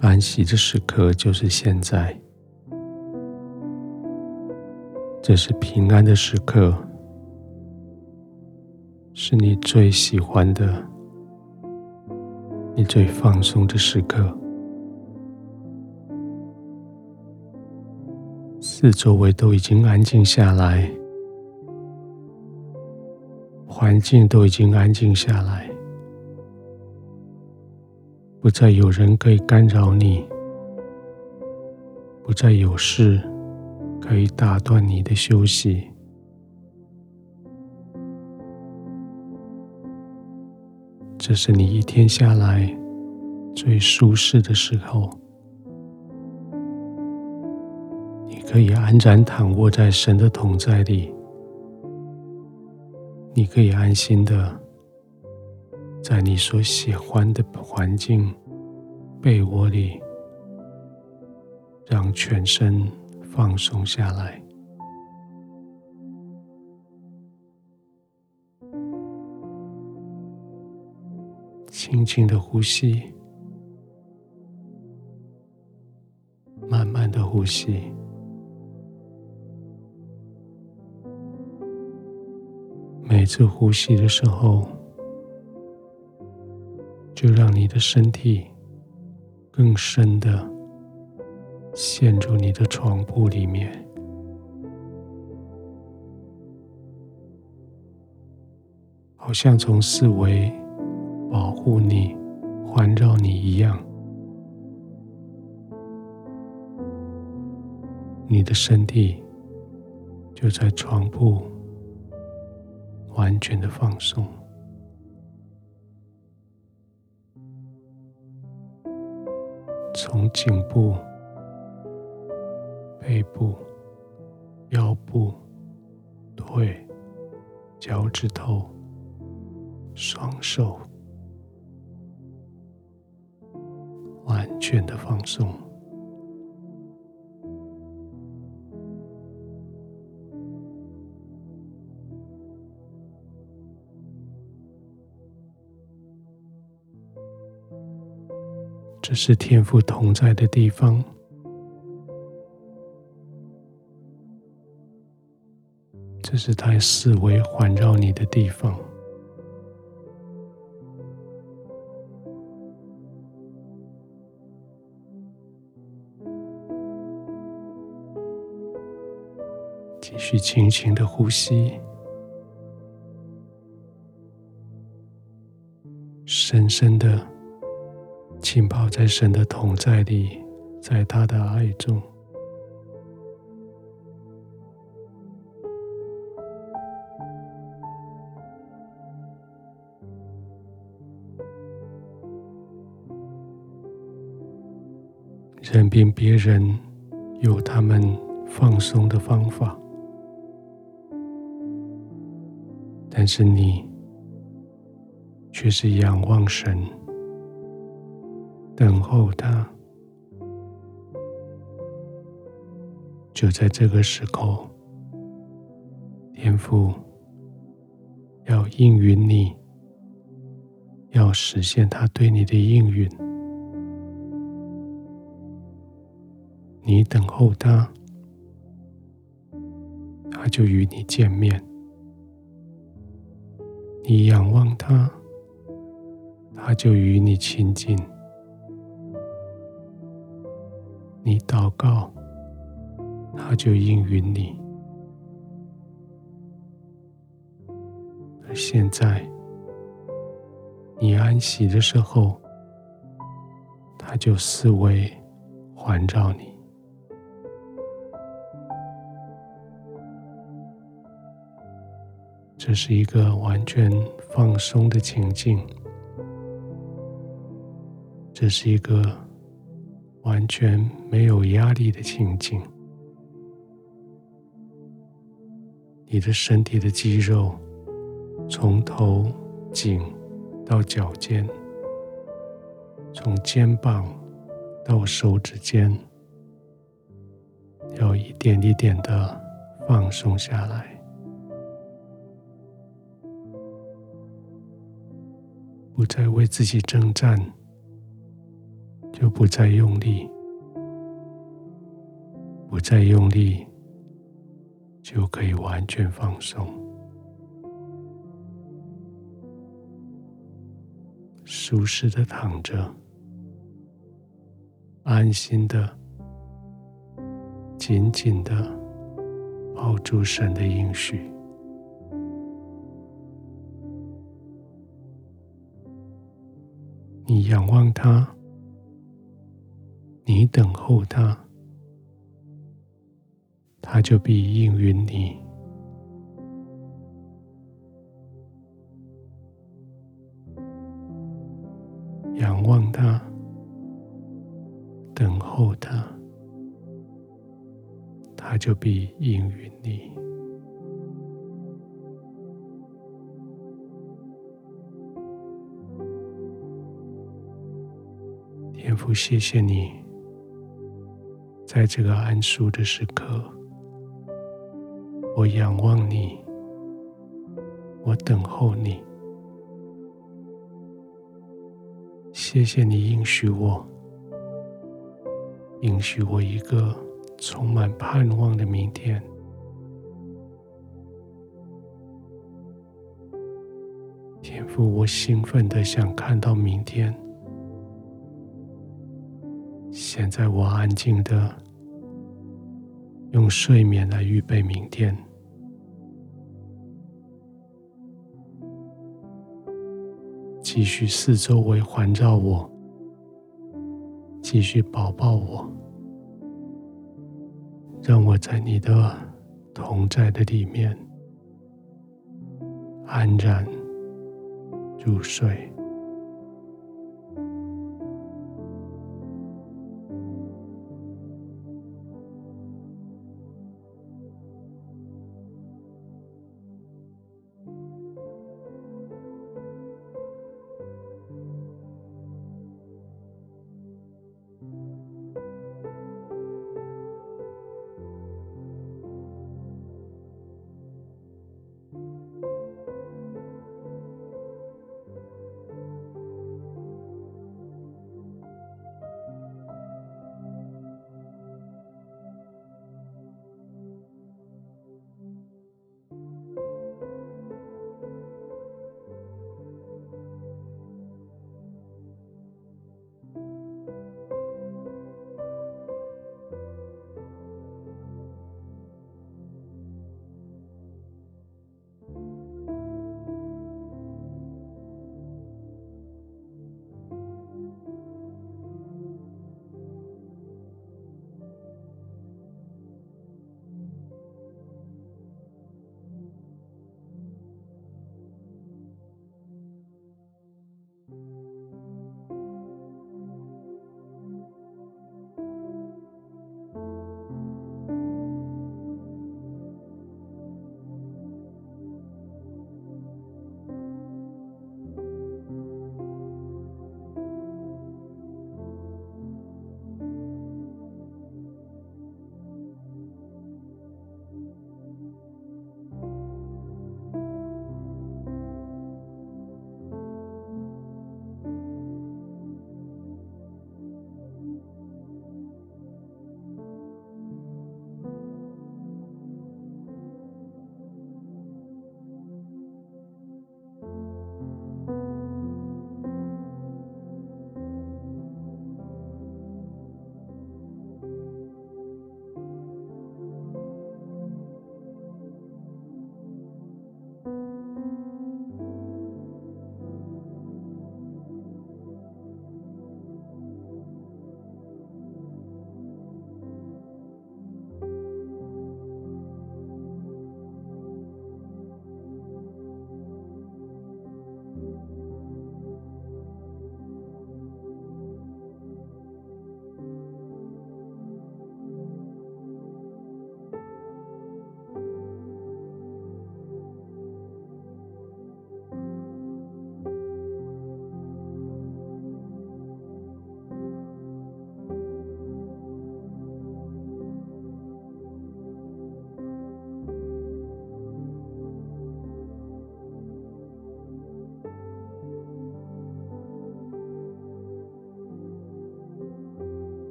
安息的时刻就是现在，这是平安的时刻，是你最喜欢的，你最放松的时刻。四周围都已经安静下来，环境都已经安静下来。不再有人可以干扰你，不再有事可以打断你的休息。这是你一天下来最舒适的时候，你可以安然躺卧在神的同在里，你可以安心的。在你所喜欢的环境被窝里，让全身放松下来，轻轻的呼吸，慢慢的呼吸，每次呼吸的时候。就让你的身体更深的陷入你的床铺里面，好像从四围保护你、环绕你一样。你的身体就在床铺完全的放松。从颈部、背部、腰部、腿、脚趾头、双手，完全的放松。这是天赋同在的地方，这是他四围环绕你的地方。继续轻轻的呼吸，深深的。浸泡在神的同在里，在他的爱中，任凭别人有他们放松的方法，但是你却是仰望神。等候他，就在这个时候，天父要应允你，要实现他对你的应允。你等候他，他就与你见面；你仰望他，他就与你亲近。你祷告，他就应允你。而现在，你安息的时候，他就四围环绕你。这是一个完全放松的情境，这是一个。完全没有压力的情景，你的身体的肌肉从头颈到脚尖，从肩膀到手指尖，要一点一点的放松下来，不再为自己征战。就不再用力，不再用力，就可以完全放松，舒适的躺着，安心的，紧紧的抱住神的应许。你仰望他，你等候他，他就必应允你。仰望他，等候他，他就必应允你。天父，谢谢你，在这个安舒的时刻，我仰望你，我等候你。谢谢你应许我，应许我一个充满盼望的明天。天父，我兴奋的想看到明天。现在我安静的用睡眠来预备明天，继续四周围环绕我，继续抱抱我，让我在你的同在的里面安然入睡。